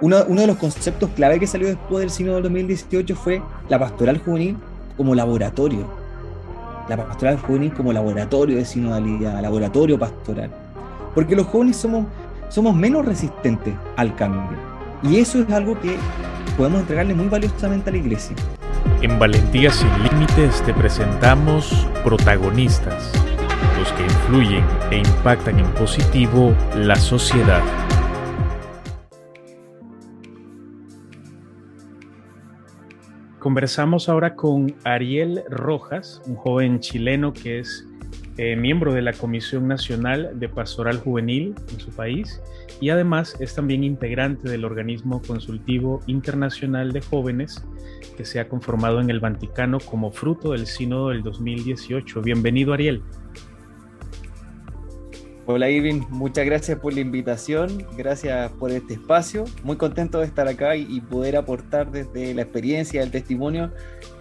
uno, de los conceptos clave que salió después del Sínodo del 2018 fue la pastoral juvenil como laboratorio. La pastoral juvenil como laboratorio de sinodalidad, laboratorio pastoral. Porque los jóvenes somos, somos menos resistentes al cambio. Y eso es algo que podemos entregarle muy valiosamente a la iglesia. En Valentía sin Límites te presentamos protagonistas, los que influyen e impactan en positivo la sociedad. Conversamos ahora con Ariel Rojas, un joven chileno que es eh, miembro de la Comisión Nacional de Pastoral Juvenil en su país y además es también integrante del organismo consultivo internacional de jóvenes que se ha conformado en el Vaticano como fruto del Sínodo del 2018. Bienvenido Ariel. Hola Irving, muchas gracias por la invitación, gracias por este espacio. Muy contento de estar acá y, poder aportar desde la experiencia, el testimonio,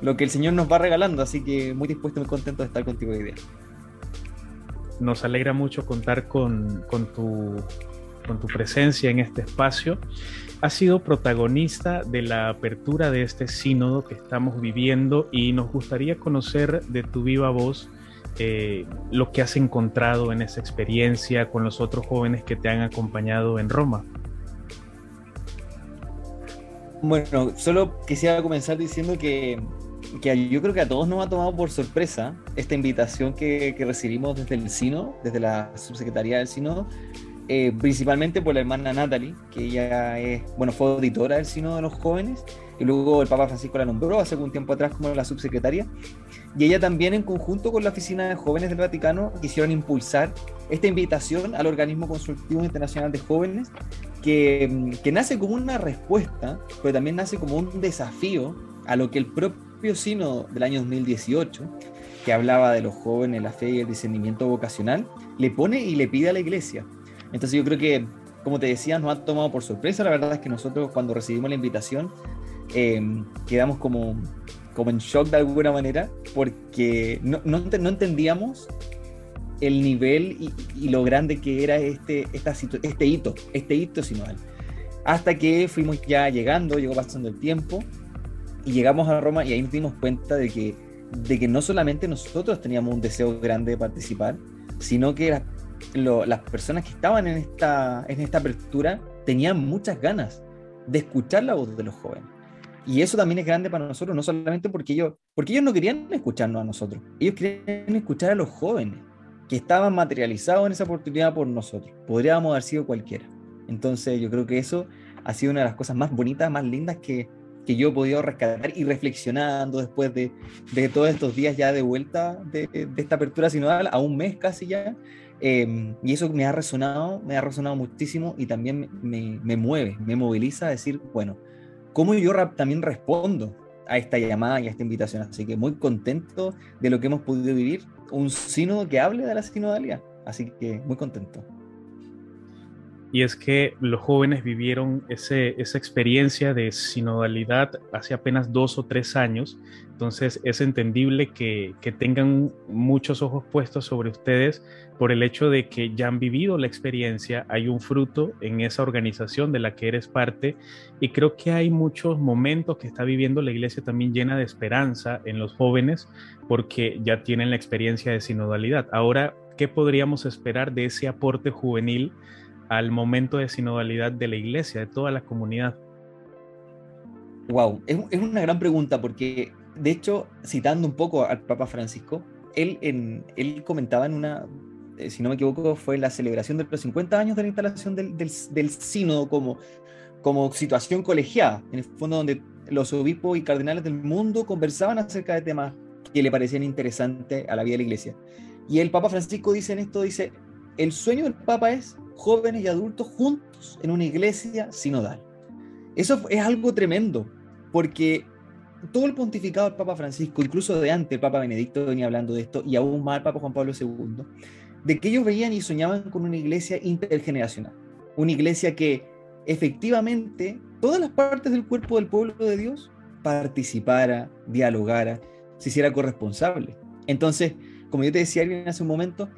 lo que el Señor nos va regalando. Así que muy dispuesto, muy contento de estar contigo hoy día. Nos alegra mucho contar con, tu, con tu presencia en este espacio. Has sido protagonista de la apertura de este sínodo que estamos viviendo y nos gustaría conocer de tu viva voz eh, lo que has encontrado en esa experiencia con los otros jóvenes que te han acompañado en Roma. Bueno, solo quisiera comenzar diciendo que, que yo creo que a todos nos ha tomado por sorpresa esta invitación que, que recibimos desde el Sino, desde la subsecretaría del Sino, eh, principalmente por la hermana Natalie, que ella es, bueno, fue auditora del Sino de los Jóvenes, y luego el Papa Francisco la nombró hace un tiempo atrás como la subsecretaria. Y ella también, en conjunto con la Oficina de Jóvenes del Vaticano, quisieron impulsar esta invitación al Organismo Consultivo Internacional de Jóvenes, que, que nace como una respuesta, pero también nace como un desafío a lo que el propio Sino del año 2018, que hablaba de los jóvenes, la fe y el discernimiento vocacional, le pone y le pide a la Iglesia. Entonces yo creo que, como te decía, nos ha tomado por sorpresa. La verdad es que nosotros cuando recibimos la invitación eh, quedamos como como en shock de alguna manera, porque no, no, entendíamos el nivel y, lo grande que era este, esta, este hito, este hito sinodal. Hasta que fuimos ya llegando, llegó pasando el tiempo y llegamos a Roma y ahí nos dimos cuenta de que, de que no solamente nosotros teníamos un deseo grande de participar, sino que lo, las personas que estaban en esta, en esta apertura tenían muchas ganas de escuchar la voz de los jóvenes. Y eso también es grande para nosotros, no solamente porque ellos, porque ellos no querían escucharnos a nosotros, ellos querían escuchar a los jóvenes que estaban materializados en esa oportunidad por nosotros. Podríamos haber sido cualquiera. Entonces yo creo que eso ha sido una de las cosas más bonitas, más lindas que, que yo he podido rescatar y reflexionando después de, de todos estos días ya de vuelta de, esta apertura sinodal, a un mes casi ya. Eh, y eso me ha resonado, me ha resonado muchísimo y también me, me mueve, me moviliza a decir, bueno, cómo yo también respondo a esta llamada y a esta invitación. Así que muy contento de lo que hemos podido vivir. Un sínodo que hable de la sinodalidad. Así que muy contento y es que los jóvenes vivieron esa experiencia de sinodalidad hace apenas dos o tres años, entonces es entendible que, tengan muchos ojos puestos sobre ustedes por el hecho de que ya han vivido la experiencia, hay un fruto en esa organización de la que eres parte y creo que hay muchos momentos que está viviendo la iglesia también llena de esperanza en los jóvenes porque ya tienen la experiencia de sinodalidad. Ahora, ¿qué podríamos esperar de ese aporte juvenil? Al momento de sinodalidad de la iglesia, de toda la comunidad? Wow, es, es una gran pregunta porque, de hecho, citando un poco al Papa Francisco, él, en, él comentaba en una, eh, si no me equivoco, fue la celebración de los 50 años de la instalación del, del, del sínodo como, como situación colegiada, en el fondo donde los obispos y cardenales del mundo conversaban acerca de temas que le parecían interesantes a la vida de la iglesia. Y el Papa Francisco dice en esto, dice, el sueño del Papa es jóvenes y adultos juntos en una iglesia sinodal. Eso es algo tremendo, porque todo el pontificado del Papa Francisco, incluso de antes el Papa Benedicto venía hablando de esto, y aún más el Papa Juan Pablo II, de que ellos veían y soñaban con una iglesia intergeneracional, una iglesia que efectivamente todas las partes del cuerpo del pueblo de Dios participara, dialogara, se hiciera corresponsable. Entonces, como yo te decía alguien hace un momento,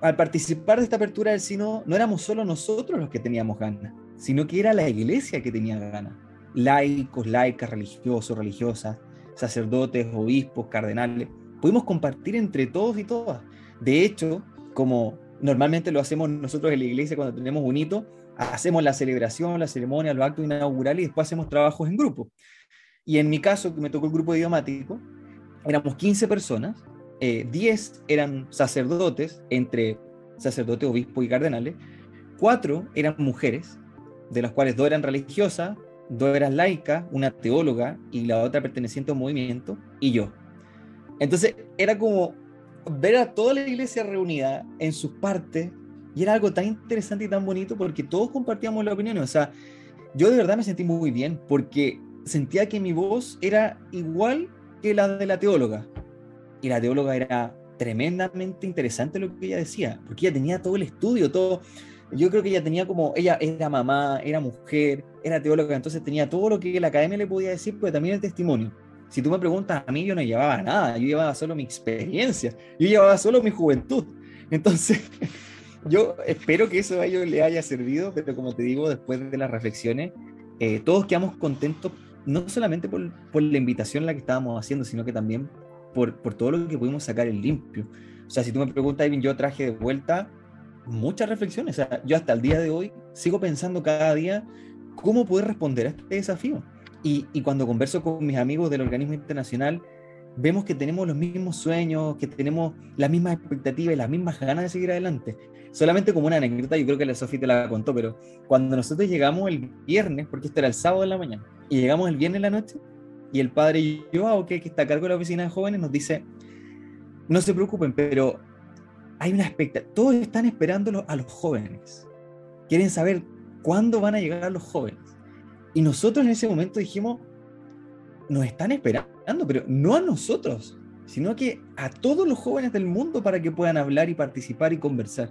al participar de esta apertura del sínodo, no éramos solo nosotros los que teníamos ganas, sino que era la iglesia que tenía ganas. Laicos, laicas, religiosos, religiosas, sacerdotes, obispos, cardenales. Pudimos compartir entre todos y todas. De hecho, como normalmente lo hacemos nosotros en la iglesia cuando tenemos un hito, hacemos la celebración, la ceremonia, los actos inaugurales y después hacemos trabajos en grupo. Y en mi caso, que me tocó el grupo idiomático, éramos 15 personas, 10 eh, eran sacerdotes, entre sacerdotes, obispos y cardenales, 4 eran mujeres, de las cuales dos eran religiosas, dos eran laicas, una teóloga y la otra perteneciente a un movimiento, y yo. Entonces era como ver a toda la iglesia reunida en sus partes, y era algo tan interesante y tan bonito porque todos compartíamos la opinión. O sea, yo de verdad me sentí muy bien porque sentía que mi voz era igual que la de la teóloga. Y la teóloga era tremendamente interesante lo que ella decía, porque ella tenía todo el estudio, todo. Yo creo que ella tenía como, ella era mamá, era mujer, era teóloga, entonces tenía todo lo que la academia le podía decir, pero también el testimonio. Si tú me preguntas a mí, yo no llevaba nada, yo llevaba solo mi experiencia, yo llevaba solo mi juventud. Entonces, yo espero que eso a ellos le haya servido, pero como te digo, después de las reflexiones, eh, todos quedamos contentos, no solamente por, por, la invitación a la que estábamos haciendo, sino que también por, por todo lo que pudimos sacar en limpio. O sea, si tú me preguntas, Ivin, yo traje de vuelta muchas reflexiones. O sea, yo hasta el día de hoy sigo pensando cada día cómo poder responder a este desafío. Y, y cuando converso con mis amigos del organismo internacional, vemos que tenemos los mismos sueños, que tenemos las mismas expectativas y las mismas ganas de seguir adelante. Solamente como una anécdota, yo creo que la Sofía te la contó, pero cuando nosotros llegamos el viernes, porque esto era el sábado en la mañana, y llegamos el viernes en la noche, y el padre Joao, que está a cargo de la oficina de jóvenes, nos dice, no se preocupen, pero hay una expectativa, todos están esperando a los jóvenes, quieren saber cuándo van a llegar los jóvenes. Y nosotros en ese momento dijimos, nos están esperando, pero no a nosotros, sino que a todos los jóvenes del mundo para que puedan hablar y participar y conversar.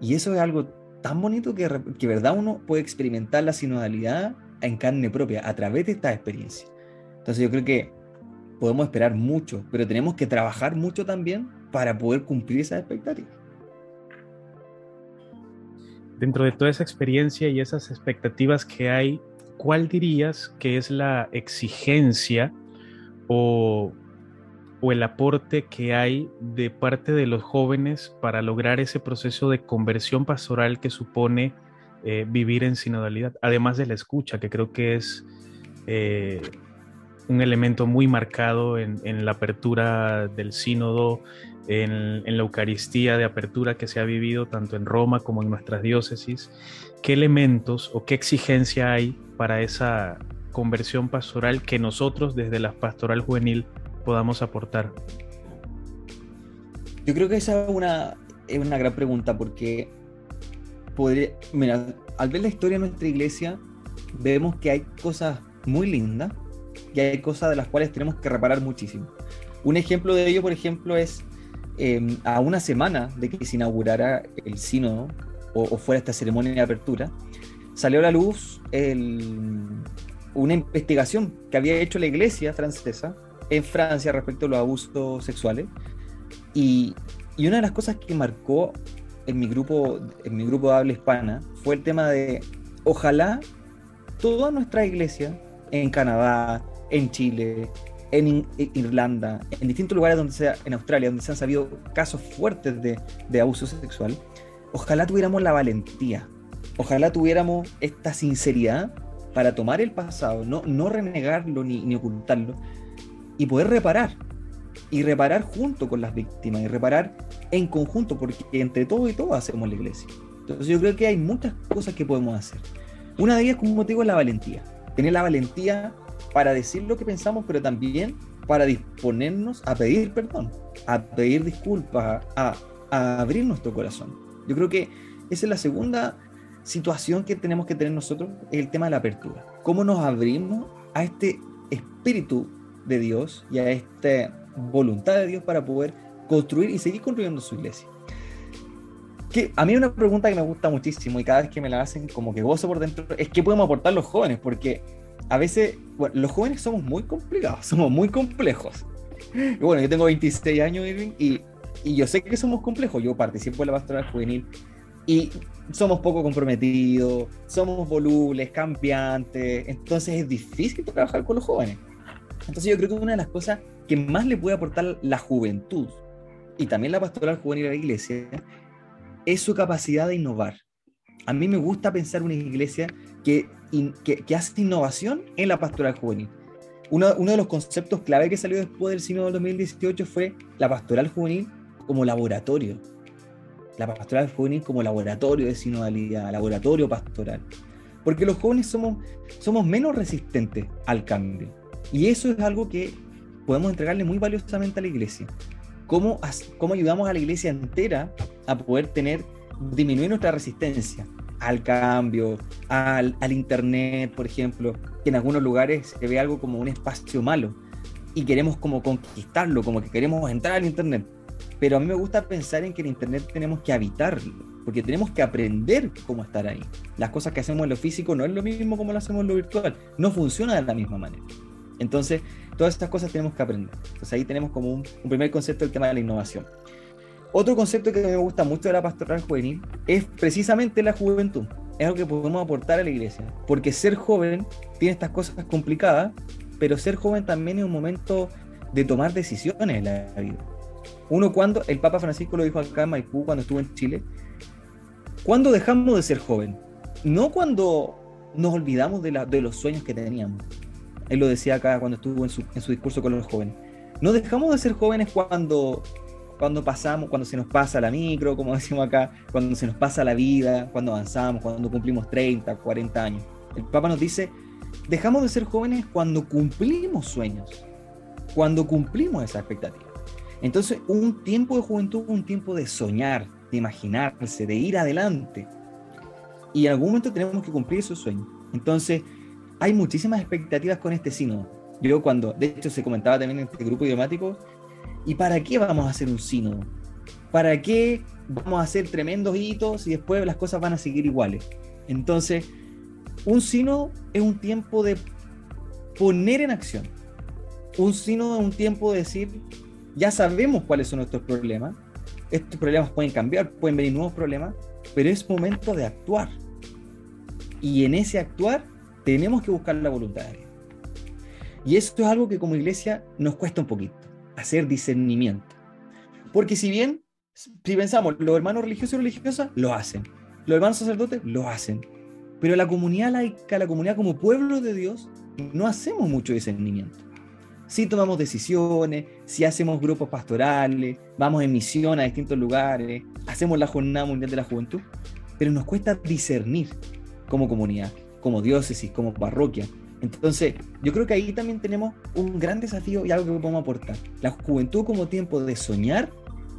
Y eso es algo tan bonito que, que verdad uno puede experimentar la sinodalidad en carne propia a través de esta experiencia. Entonces yo creo que podemos esperar mucho, pero tenemos que trabajar mucho también para poder cumplir esas expectativas. Dentro de toda esa experiencia y esas expectativas que hay, ¿cuál dirías que es la exigencia o, el aporte que hay de parte de los jóvenes para lograr ese proceso de conversión pastoral que supone eh, vivir en sinodalidad? Además de la escucha, que creo que es eh, un elemento muy marcado en, la apertura del sínodo, en, la Eucaristía de apertura que se ha vivido tanto en Roma como en nuestras diócesis. ¿Qué elementos o qué exigencia hay para esa conversión pastoral que nosotros desde la pastoral juvenil podamos aportar? Yo creo que esa es una, es una gran pregunta porque podría, mira, al ver la historia de nuestra iglesia, vemos que hay cosas muy lindas y hay cosas de las cuales tenemos que reparar muchísimo. Un ejemplo de ello, por ejemplo, es em, a una semana de que se inaugurara el sínodo o, o fuera esta ceremonia de apertura, salió a la luz una investigación que había hecho la iglesia francesa en Francia respecto a los abusos sexuales. Y, y, una de las cosas que marcó en mi, grupo, en mi grupo de habla hispana fue el tema de ojalá toda nuestra iglesia en Canadá, en Chile, en Irlanda, en distintos lugares donde sea, en Australia, donde se han sabido casos fuertes de, de abuso sexual, ojalá tuviéramos la valentía ojalá tuviéramos esta sinceridad para tomar el pasado, no, no renegarlo ni, ni ocultarlo, y poder reparar. Y reparar junto con las víctimas, y reparar en conjunto, porque entre todo y todo hacemos la iglesia. Entonces yo creo que hay muchas cosas que podemos hacer. Una de ellas, como motivo, es la valentía. Tener la valentía para decir lo que pensamos, pero también para disponernos a pedir perdón, a pedir disculpas, a, abrir nuestro corazón. Yo creo que esa es la segunda situación que tenemos que tener nosotros es el tema de la apertura. ¿Cómo nos abrimos a este espíritu de Dios y a esta voluntad de Dios para poder construir y seguir construyendo su iglesia? Que a mí una pregunta que me gusta muchísimo y cada vez que me la hacen como que gozo por dentro es qué podemos aportar los jóvenes, porque a veces bueno, los jóvenes somos muy complicados, somos muy complejos. Y bueno, yo tengo 26 años, Irving, y, y yo sé que somos complejos. Yo participo en la pastoral juvenil y somos poco comprometidos, somos volubles, cambiantes, entonces es difícil trabajar con los jóvenes. Entonces yo creo que una de las cosas que más le puede aportar la juventud y también la pastoral juvenil a la iglesia es su capacidad de innovar. A mí me gusta pensar una iglesia que, que, hace innovación en la pastoral juvenil. Uno, uno, de los conceptos clave que salió después del Sínodo del 2018 fue la pastoral juvenil como laboratorio. La pastoral juvenil como laboratorio de sinodalidad, laboratorio pastoral. Porque los jóvenes somos, somos menos resistentes al cambio. Y eso es algo que podemos entregarle muy valiosamente a la iglesia. ¿Cómo, cómo ayudamos a la iglesia entera a poder tener, disminuir nuestra resistencia al cambio, al, al Internet, por ejemplo, que en algunos lugares se ve algo como un espacio malo y queremos como conquistarlo, como que queremos entrar al Internet. Pero a mí me gusta pensar en que el Internet tenemos que habitarlo, porque tenemos que aprender cómo estar ahí. Las cosas que hacemos en lo físico no es lo mismo como lo hacemos en lo virtual, no funciona de la misma manera. Entonces, todas estas cosas tenemos que aprender. Entonces ahí tenemos como un, primer concepto del tema de la innovación. Otro concepto que me gusta mucho de la pastoral juvenil es precisamente la juventud. Es algo que podemos aportar a la iglesia. Porque ser joven tiene estas cosas complicadas, pero ser joven también es un momento de tomar decisiones en la vida. Uno cuando, el Papa Francisco lo dijo acá en Maipú cuando estuvo en Chile, ¿cuándo dejamos de ser joven? No cuando nos olvidamos de, de los sueños que teníamos, él lo decía acá cuando estuvo en su, discurso con los jóvenes. No dejamos de ser jóvenes cuando, cuando pasamos, cuando se nos pasa la micro, como decimos acá, cuando se nos pasa la vida, cuando avanzamos, cuando cumplimos 30, 40 años. El Papa nos dice, dejamos de ser jóvenes cuando cumplimos sueños, cuando cumplimos esa expectativa. Entonces, un tiempo de juventud, un tiempo de soñar, de imaginarse, de ir adelante. Y en algún momento tenemos que cumplir esos sueños. Entonces, hay muchísimas expectativas con este sínodo. Yo cuando, de hecho se comentaba también en este grupo idiomático, ¿y para qué vamos a hacer un sínodo? ¿Para qué vamos a hacer tremendos hitos y después las cosas van a seguir iguales? Entonces, un sínodo es un tiempo de poner en acción. Un sínodo es un tiempo de decir, ya sabemos cuáles son nuestros problemas, estos problemas pueden cambiar, pueden venir nuevos problemas, pero es momento de actuar. Y en ese actuar tenemos que buscar la voluntad. Y esto es algo que como iglesia nos cuesta un poquito, hacer discernimiento. Porque si bien, si pensamos, los hermanos religiosos y religiosas lo hacen, los hermanos sacerdotes lo hacen, pero la comunidad laica, la comunidad como pueblo de Dios, no hacemos mucho discernimiento. Si tomamos decisiones, si hacemos grupos pastorales, vamos en misión a distintos lugares, hacemos la Jornada Mundial de la Juventud, pero nos cuesta discernir como comunidad como diócesis, como parroquia. Entonces, yo creo que ahí también tenemos un gran desafío y algo que podemos aportar. La juventud como tiempo de soñar,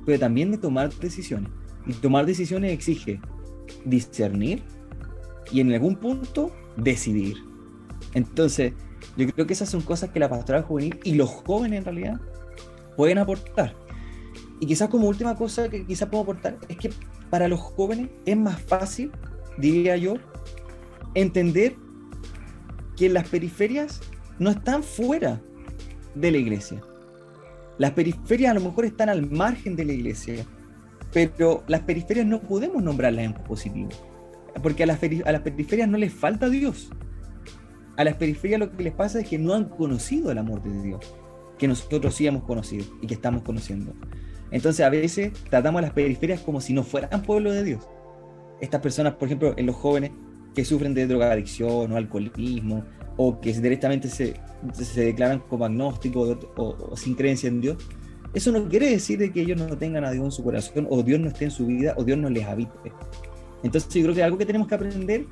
pero también de tomar decisiones. Y tomar decisiones exige discernir y en algún punto decidir. Entonces, yo creo que esas son cosas que la pastoral juvenil y los jóvenes en realidad pueden aportar. Y quizás como última cosa que quizás puedo aportar es que para los jóvenes es más fácil, diría yo, entender que las periferias no están fuera de la iglesia. Las periferias a lo mejor están al margen de la iglesia, pero las periferias no podemos nombrarlas en positivo, porque a las, a las periferias no les falta Dios. A las periferias lo que les pasa es que no han conocido el amor de Dios, que nosotros sí hemos conocido y que estamos conociendo. Entonces a veces tratamos a las periferias como si no fueran pueblo de Dios. Estas personas, por ejemplo, en los jóvenes, que sufren de drogadicción o alcoholismo o que directamente se, se declaran como agnósticos o, sin creencia en Dios, eso no quiere decir de que ellos no tengan a Dios en su corazón o Dios no esté en su vida o Dios no les habite. Entonces yo creo que algo que tenemos que aprender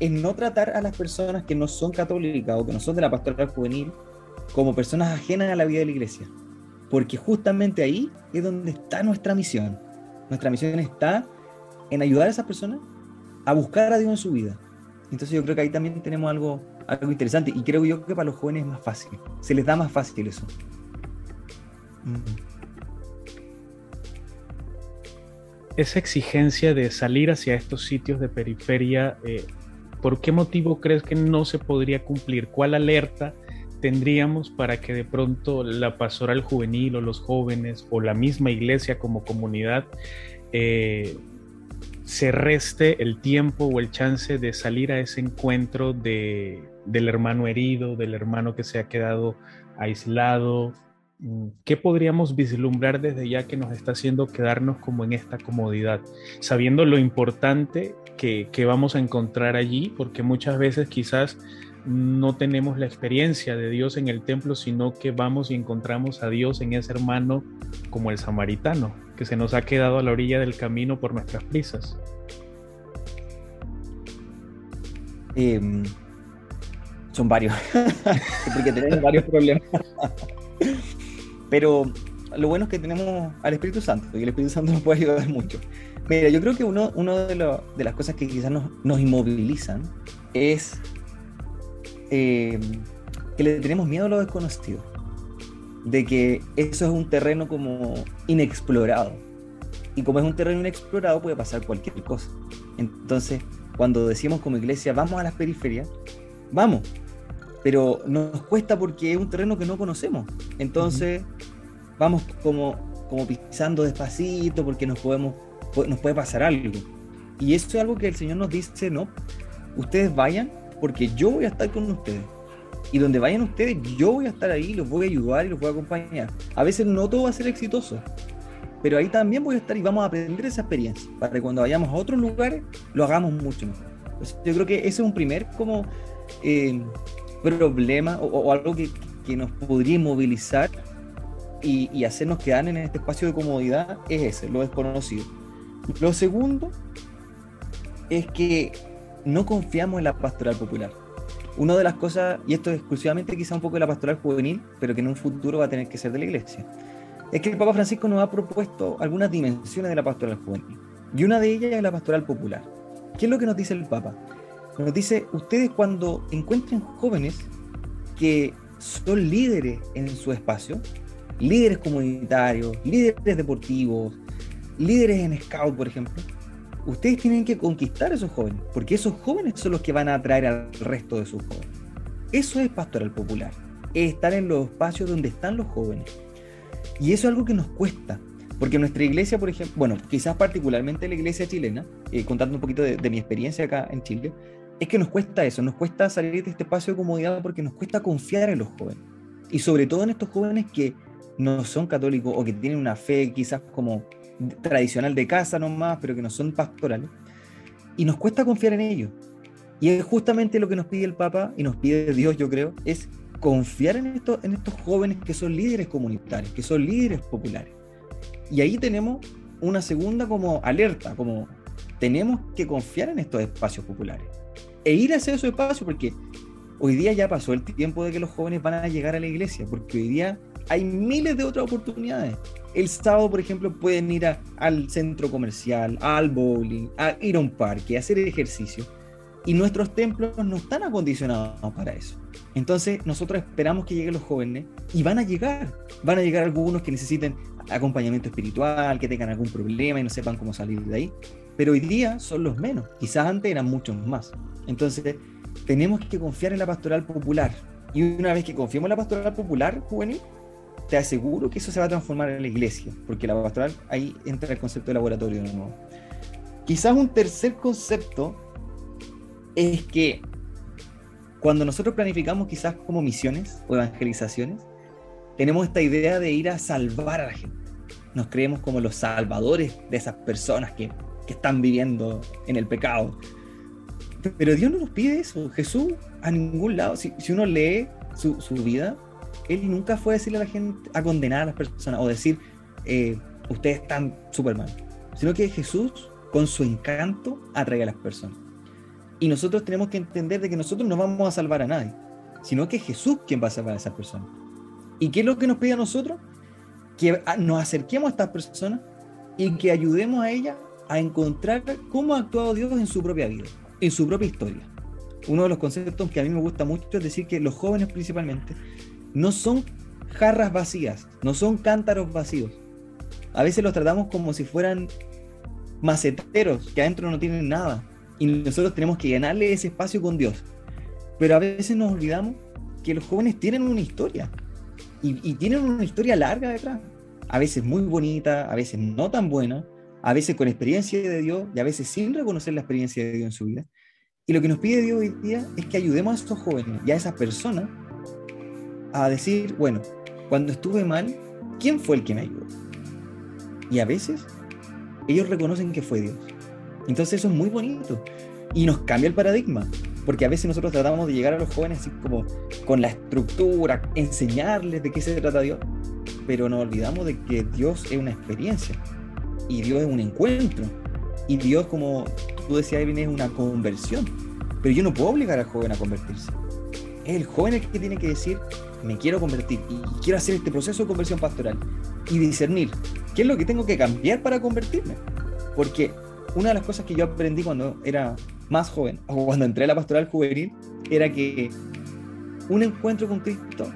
es no tratar a las personas que no son católicas o que no son de la pastoral juvenil como personas ajenas a la vida de la iglesia. Porque justamente ahí es donde está nuestra misión. Nuestra misión está en ayudar a esas personas a buscar a Dios en su vida, entonces yo creo que ahí también tenemos algo, algo interesante y creo yo que para los jóvenes es más fácil, se les da más fácil eso. Mm. Esa exigencia de salir hacia estos sitios de periferia, eh, ¿por qué motivo crees que no se podría cumplir? ¿Cuál alerta tendríamos para que de pronto la pastoral juvenil o los jóvenes o la misma iglesia como comunidad eh, se reste el tiempo o el chance de salir a ese encuentro de, del hermano herido, del hermano que se ha quedado aislado. Mm, ¿Qué podríamos vislumbrar desde ya que nos está haciendo quedarnos como en esta comodidad, sabiendo lo importante que, que vamos a encontrar allí? Porque muchas veces quizás no tenemos la experiencia de Dios en el templo, sino que vamos y encontramos a Dios en ese hermano como el samaritano, que se nos ha quedado a la orilla del camino por nuestras prisas. Em, son varios, porque tenemos varios problemas. Pero lo bueno es que tenemos al Espíritu Santo y el Espíritu Santo nos puede ayudar mucho. Mira, yo creo que uno, uno de, de las cosas que quizás nos, nos inmovilizan es eh, que le tenemos miedo a lo desconocido, de que eso es un terreno como inexplorado. Y como es un terreno inexplorado puede pasar cualquier cosa. Entonces, cuando decimos como iglesia, vamos a las periferias, vamos, pero nos cuesta porque es un terreno que no conocemos. Entonces, vamos como, como pisando despacito porque nos, podemos, nos puede pasar algo. Y eso es algo que el Señor nos dice, no, ustedes vayan porque yo voy a estar con ustedes. Y donde vayan ustedes, yo voy a estar ahí, los voy a ayudar y los voy a acompañar. A veces no todo va a ser exitoso, pero ahí también voy a estar y vamos a aprender esa experiencia para que cuando vayamos a otros lugares lo hagamos mucho mejor. yo creo que ese es un primer como eh, problema o, algo que, que, nos podría movilizar y, y hacernos quedar en este espacio de comodidad es ese, lo desconocido. Lo segundo es que no confiamos en la pastoral popular. Una de las cosas, y esto es exclusivamente quizá un poco de la pastoral juvenil, pero que en un futuro va a tener que ser de la iglesia, es que el Papa Francisco nos ha propuesto algunas dimensiones de la pastoral juvenil. Y una de ellas es la pastoral popular. ¿Qué es lo que nos dice el Papa? Nos dice, ustedes cuando encuentren jóvenes que son líderes en su espacio, líderes comunitarios, líderes deportivos, líderes en scout, por ejemplo, ustedes tienen que conquistar a esos jóvenes, porque esos jóvenes son los que van a atraer al resto de sus jóvenes. Eso es pastoral popular, es estar en los espacios donde están los jóvenes. Y eso es algo que nos cuesta, porque nuestra iglesia, por ejemplo, bueno, quizás particularmente la iglesia chilena, eh, contando un poquito de, de, mi experiencia acá en Chile, es que nos cuesta eso, nos cuesta salir de este espacio de comodidad porque nos cuesta confiar en los jóvenes. Y sobre todo en estos jóvenes que no son católicos o que tienen una fe quizás como tradicional de casa nomás, pero que no son pastorales, y nos cuesta confiar en ellos. Y es justamente lo que nos pide el Papa y nos pide Dios, yo creo, es confiar en estos, en estos jóvenes que son líderes comunitarios, que son líderes populares. Y ahí tenemos una segunda como alerta, como tenemos que confiar en estos espacios populares e ir hacia esos espacios porque hoy día ya pasó el tiempo de que los jóvenes van a llegar a la iglesia, porque hoy día hay miles de otras oportunidades. El sábado, por ejemplo, pueden ir al centro comercial, al bowling, a ir a un parque, a hacer ejercicio. Y nuestros templos no están acondicionados para eso. Entonces, nosotros esperamos que lleguen los jóvenes y van a llegar. Van a llegar algunos que necesiten acompañamiento espiritual, que tengan algún problema y no sepan cómo salir de ahí. Pero hoy día son los menos. Quizás antes eran muchos más. Entonces, tenemos que confiar en la pastoral popular. Y una vez que confiemos en la pastoral popular juvenil, te aseguro que eso se va a transformar en la iglesia, porque la pastoral ahí entra el concepto de laboratorio de nuevo. Quizás un tercer concepto es que cuando nosotros planificamos quizás como misiones o evangelizaciones, tenemos esta idea de ir a salvar a la gente. Nos creemos como los salvadores de esas personas que, que están viviendo en el pecado. Pero Dios no nos pide eso. Jesús a ningún lado, si, si uno lee su, su vida, él nunca fue a decirle a la gente, a condenar a las personas o decir, eh, ustedes están súper mal, sino que Jesús, con su encanto, atrae a las personas. Y nosotros tenemos que entender de que nosotros no vamos a salvar a nadie, sino que es Jesús quien va a salvar a esas personas. ¿Y qué es lo que nos pide a nosotros? Que nos acerquemos a estas personas y que ayudemos a ellas a encontrar cómo ha actuado Dios en su propia vida, en su propia historia. Uno de los conceptos que a mí me gusta mucho es decir que los jóvenes principalmente no son jarras vacías, no son cántaros vacíos. A veces los tratamos como si fueran maceteros que adentro no tienen nada y nosotros tenemos que llenarle ese espacio con Dios. Pero a veces nos olvidamos que los jóvenes tienen una historia y, tienen una historia larga detrás. A veces muy bonita, a veces no tan buena, a veces con experiencia de Dios y a veces sin reconocer la experiencia de Dios en su vida. Y lo que nos pide Dios hoy día es que ayudemos a estos jóvenes y a esas personas a decir, bueno, cuando estuve mal, ¿quién fue el que me ayudó? Y a veces ellos reconocen que fue Dios. Entonces eso es muy bonito y nos cambia el paradigma, porque a veces nosotros tratamos de llegar a los jóvenes así como con la estructura, enseñarles de qué se trata Dios, pero nos olvidamos de que Dios es una experiencia y Dios es un encuentro y Dios, como tú decías, viene es una conversión. Pero yo no puedo obligar al joven a convertirse. Es el joven el que tiene que decir, me quiero convertir y quiero hacer este proceso de conversión pastoral y discernir qué es lo que tengo que cambiar para convertirme. Porque una de las cosas que yo aprendí cuando era más joven o cuando entré a la pastoral juvenil era que un encuentro con Cristo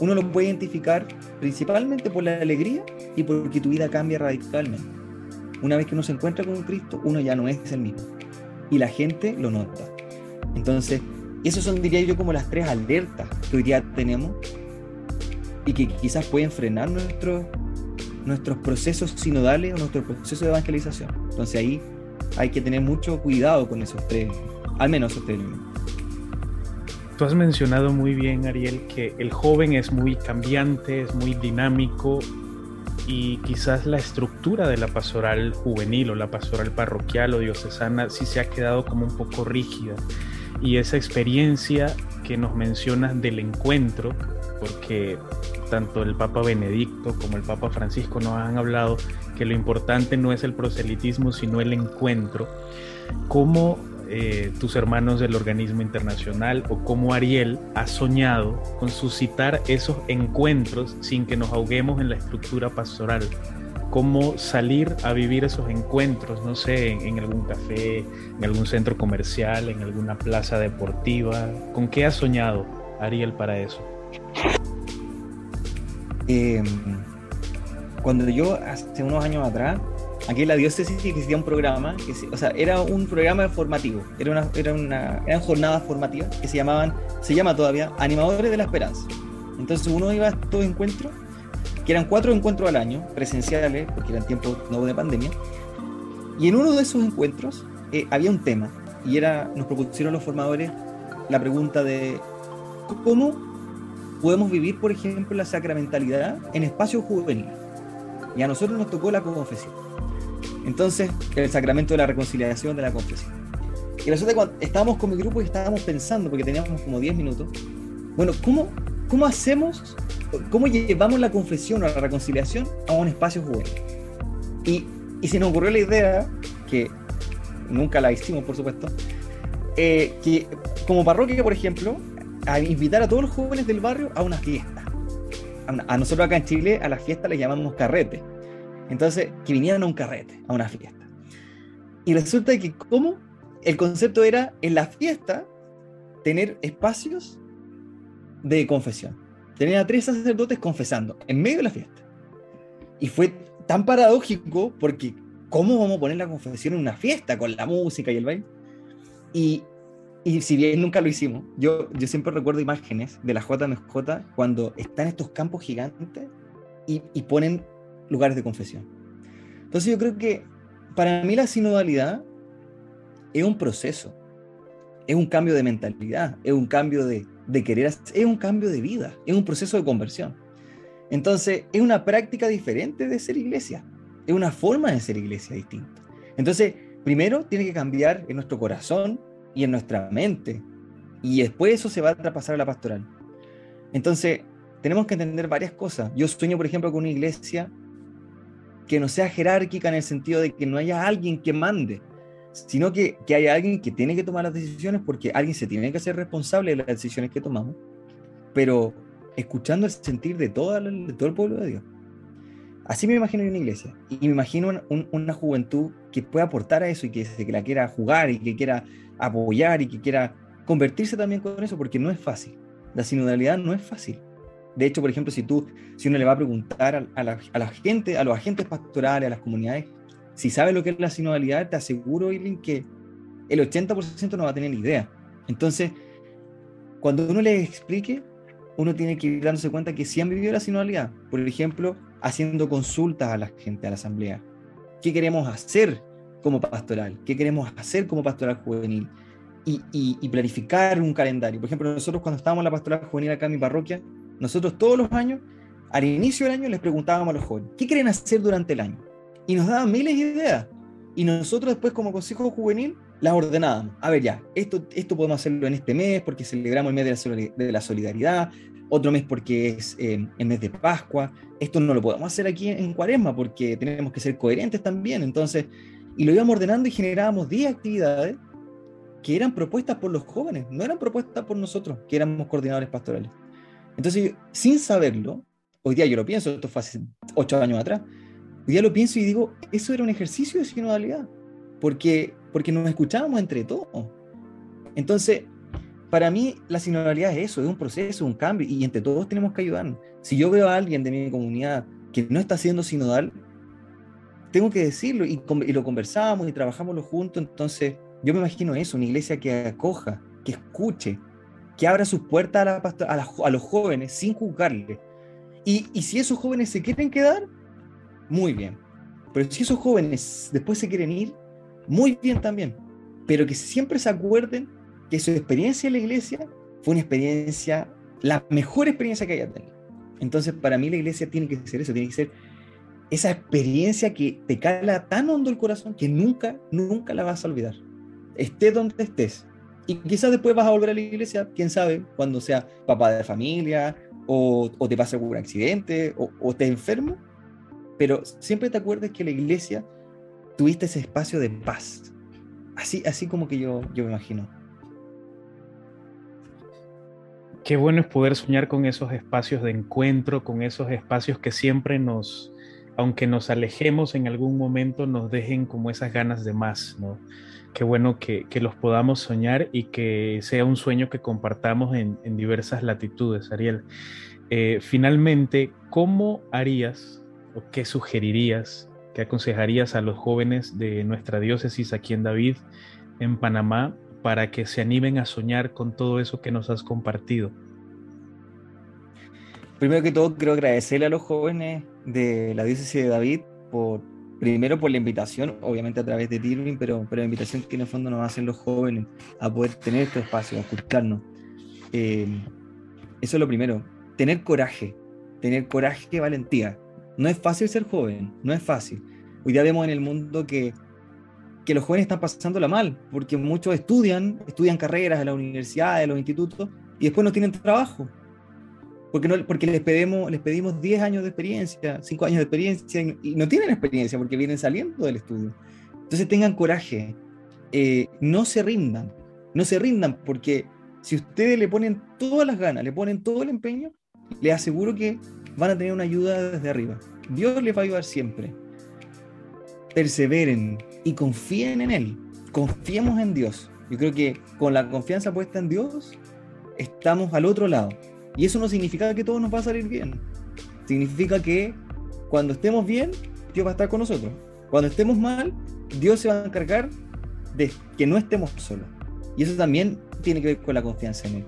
uno lo puede identificar principalmente por la alegría y porque tu vida cambia radicalmente. Una vez que uno se encuentra con Cristo, uno ya no es el mismo. Y la gente lo nota. Entonces, esos son, diría yo, como las tres alertas que hoy día tenemos y que quizás pueden frenar nuestros, nuestros procesos sinodales o nuestro proceso de evangelización. Entonces ahí hay que tener mucho cuidado con esos tres, al menos esos tres. Tú has mencionado muy bien, Ariel, que el joven es muy cambiante, es muy dinámico y quizás la estructura de la pastoral juvenil o la pastoral parroquial o diocesana sí se ha quedado como un poco rígida. Y esa experiencia que nos mencionas del encuentro, porque tanto el Papa Benedicto como el Papa Francisco nos han hablado que lo importante no es el proselitismo, sino el encuentro. ¿Cómo eh, tus hermanos del organismo internacional o cómo Ariel ha soñado con suscitar esos encuentros sin que nos ahoguemos en la estructura pastoral? ¿Cómo salir a vivir esos encuentros, no sé, en, algún café, en algún centro comercial, en alguna plaza deportiva? ¿Con qué ha soñado Ariel para eso? Em, cuando yo hace unos años atrás, aquí en la diócesis existía un programa, que o sea, era un programa formativo, era una, era una, eran jornadas formativas que se llamaban, se llama todavía, Animadores de la Esperanza. Entonces uno iba a estos encuentros, que eran cuatro encuentros al año, presenciales, porque eran tiempos no de pandemia, y en uno de esos encuentros eh, había un tema, y era, nos propusieron los formadores la pregunta de cómo podemos vivir, por ejemplo, la sacramentalidad en espacios juveniles. Y a nosotros nos tocó la confesión. Entonces, el sacramento de la reconciliación de la confesión. Y resulta que cuando estábamos con mi grupo y estábamos pensando, porque teníamos como 10 minutos, bueno, ¿cómo, cómo hacemos, cómo llevamos la confesión o la reconciliación a un espacio juvenil? Y, y se nos ocurrió la idea, que nunca la hicimos, por supuesto, eh, que como parroquia, por ejemplo, a invitar a todos los jóvenes del barrio a una fiesta. A, nosotros acá en Chile a la fiesta le llamamos carrete. Entonces, que vinieran a un carrete, a una fiesta. Y resulta que, ¿cómo? El concepto era en la fiesta tener espacios de confesión. Tener a tres sacerdotes confesando en medio de la fiesta. Y fue tan paradójico porque, ¿cómo vamos a poner la confesión en una fiesta con la música y el baile? Y, y si bien nunca lo hicimos, yo, yo siempre recuerdo imágenes de la JMJ cuando están estos campos gigantes y, y ponen lugares de confesión. Entonces yo creo que para mí la sinodalidad es un proceso, es un cambio de mentalidad, es un cambio de, de querer, es un cambio de vida, es un proceso de conversión. Entonces es una práctica diferente de ser iglesia, es una forma de ser iglesia distinta. Entonces, primero tiene que cambiar en nuestro corazón, y en nuestra mente. Y después eso se va a traspasar a la pastoral. Entonces, tenemos que entender varias cosas. Yo sueño, por ejemplo, con una iglesia que no sea jerárquica en el sentido de que no haya alguien que mande, sino que, que haya alguien que tiene que tomar las decisiones porque alguien se tiene que hacer responsable de las decisiones que tomamos, pero escuchando el sentir de, todo de todo el pueblo de Dios. Así me imagino una iglesia. Y me imagino una juventud que pueda aportar a eso y que, que la quiera jugar y que quiera apoyar y que quiera convertirse también con eso, porque no es fácil. La sinodalidad no es fácil. De hecho, por ejemplo, si tú, si uno le va a preguntar a, la, a la, gente, a los agentes pastorales, a las comunidades, si sabe lo que es la sinodalidad, te aseguro, Irving, que el 80% no va a tener ni idea. Entonces, cuando uno les explique, uno tiene que ir dándose cuenta que sí han vivido la sinodalidad. Por ejemplo, haciendo consultas a la gente, a la asamblea, qué queremos hacer como pastoral, qué queremos hacer como pastoral juvenil y, y, planificar un calendario. Por ejemplo, nosotros cuando estábamos en la pastoral juvenil acá en mi parroquia, nosotros todos los años, al inicio del año, les preguntábamos a los jóvenes, ¿qué quieren hacer durante el año? Y nos daban miles de ideas. Y nosotros después como consejo juvenil las ordenábamos. A ver, ya, esto, esto podemos hacerlo en este mes porque celebramos el mes de la solidaridad, otro mes porque es eh, el mes de Pascua, esto no lo podemos hacer aquí en, Cuaresma porque tenemos que ser coherentes también. Entonces, y lo íbamos ordenando y generábamos 10 actividades que eran propuestas por los jóvenes, no eran propuestas por nosotros, que éramos coordinadores pastorales. Entonces, sin saberlo, hoy día yo lo pienso, esto fue hace 8 años atrás, hoy día lo pienso y digo, eso era un ejercicio de sinodalidad, porque, porque nos escuchábamos entre todos. Entonces, para mí la sinodalidad es eso, es un proceso, un cambio, y entre todos tenemos que ayudarnos. Si yo veo a alguien de mi comunidad que no está siendo sinodal, tengo que decirlo, y, lo conversamos y trabajamos juntos, entonces yo me imagino eso, una iglesia que acoja, que escuche, que abra sus puertas a, los jóvenes sin juzgarles. Y, y si esos jóvenes se quieren quedar, muy bien. Pero si esos jóvenes después se quieren ir, muy bien también. Pero que siempre se acuerden que su experiencia en la iglesia fue una experiencia, la mejor experiencia que haya tenido. Entonces, para mí la iglesia tiene que ser eso, tiene que ser esa experiencia que te cala tan hondo el corazón que nunca, nunca la vas a olvidar. Estés donde estés. Y quizás después vas a volver a la iglesia, quién sabe, cuando sea papá de familia, o, te pase algún accidente, o, o te enfermo. Pero siempre te acuerdes que la iglesia tuviste ese espacio de paz. Así, así como que yo, yo me imagino. qué bueno es poder soñar con esos espacios de encuentro, con esos espacios que siempre nos, aunque nos alejemos en algún momento, nos dejen como esas ganas de más, ¿no? Qué bueno que, los podamos soñar y que sea un sueño que compartamos en, diversas latitudes, Ariel. Eh, finalmente, ¿cómo harías o qué sugerirías, qué aconsejarías a los jóvenes de nuestra diócesis aquí en David, en Panamá, para que se animen a soñar con todo eso que nos has compartido? Primero que todo, quiero agradecerle a los jóvenes de la diócesis de David por, primero por la invitación, obviamente a través de Tirvin, pero, pero la invitación que en el fondo nos hacen los jóvenes a poder tener este espacio, a escucharnos. Eh, eso es lo primero, tener coraje, tener coraje y valentía. No es fácil ser joven, no es fácil. Hoy día vemos en el mundo que que los jóvenes están pasándola mal, porque muchos estudian, estudian carreras en la universidad, en los institutos, y después no tienen trabajo. Porque, no, porque les, pedimos, les pedimos 10 años de experiencia, 5 años de experiencia, y, no tienen experiencia porque vienen saliendo del estudio. Entonces tengan coraje, eh, no se rindan, no se rindan, porque si ustedes le ponen todas las ganas, le ponen todo el empeño, les aseguro que van a tener una ayuda desde arriba. Dios les va a ayudar siempre. Perseveren, y confíen en Él. Confiemos en Dios. Yo creo que con la confianza puesta en Dios, estamos al otro lado. Y eso no significa que todo nos va a salir bien. Significa que cuando estemos bien, Dios va a estar con nosotros. Cuando estemos mal, Dios se va a encargar de que no estemos solos. Y eso también tiene que ver con la confianza en Él.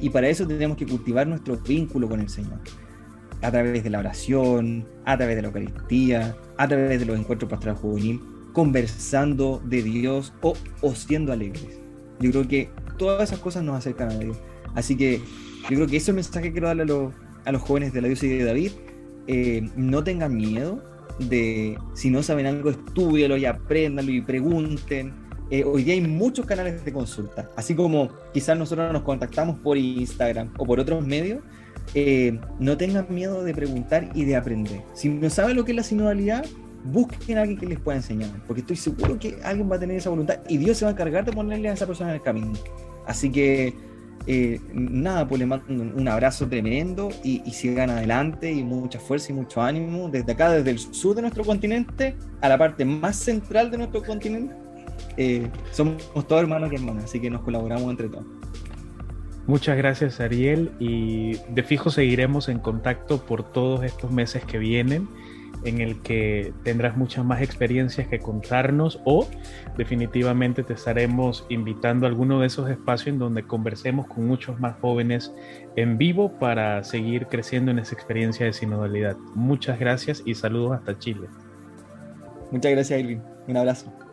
Y para eso tenemos que cultivar nuestro vínculo con el Señor. A través de la oración, a través de la Eucaristía, a través de los encuentros pastorales juvenil conversando de Dios o, siendo alegres. Yo creo que todas esas cosas nos acercan a Dios. Así que yo creo que ese es el mensaje que quiero darle a, los, jóvenes de la diócesis de David. Eh, no tengan miedo de, si no saben algo, estudialo y apréndanlo y pregunten. Eh, hoy día hay muchos canales de consulta. Así como quizás nosotros nos contactamos por Instagram o por otros medios, eh, no tengan miedo de preguntar y de aprender. Si no saben lo que es la sinodalidad, busquen a alguien que les pueda enseñar, porque estoy seguro que alguien va a tener esa voluntad y Dios se va a encargar de ponerle a esa persona en el camino. Así que eh, nada, pues les mando un abrazo tremendo y, sigan adelante y mucha fuerza y mucho ánimo desde acá, desde el sur de nuestro continente a la parte más central de nuestro continente. Eh, somos todos hermanos y hermanas, así que nos colaboramos entre todos. Muchas gracias Ariel y de fijo seguiremos en contacto por todos estos meses que vienen en el que tendrás muchas más experiencias que contarnos o definitivamente te estaremos invitando a alguno de esos espacios en donde conversemos con muchos más jóvenes en vivo para seguir creciendo en esa experiencia de sinodalidad. Muchas gracias y saludos hasta Chile. Muchas gracias, Irving. Un abrazo.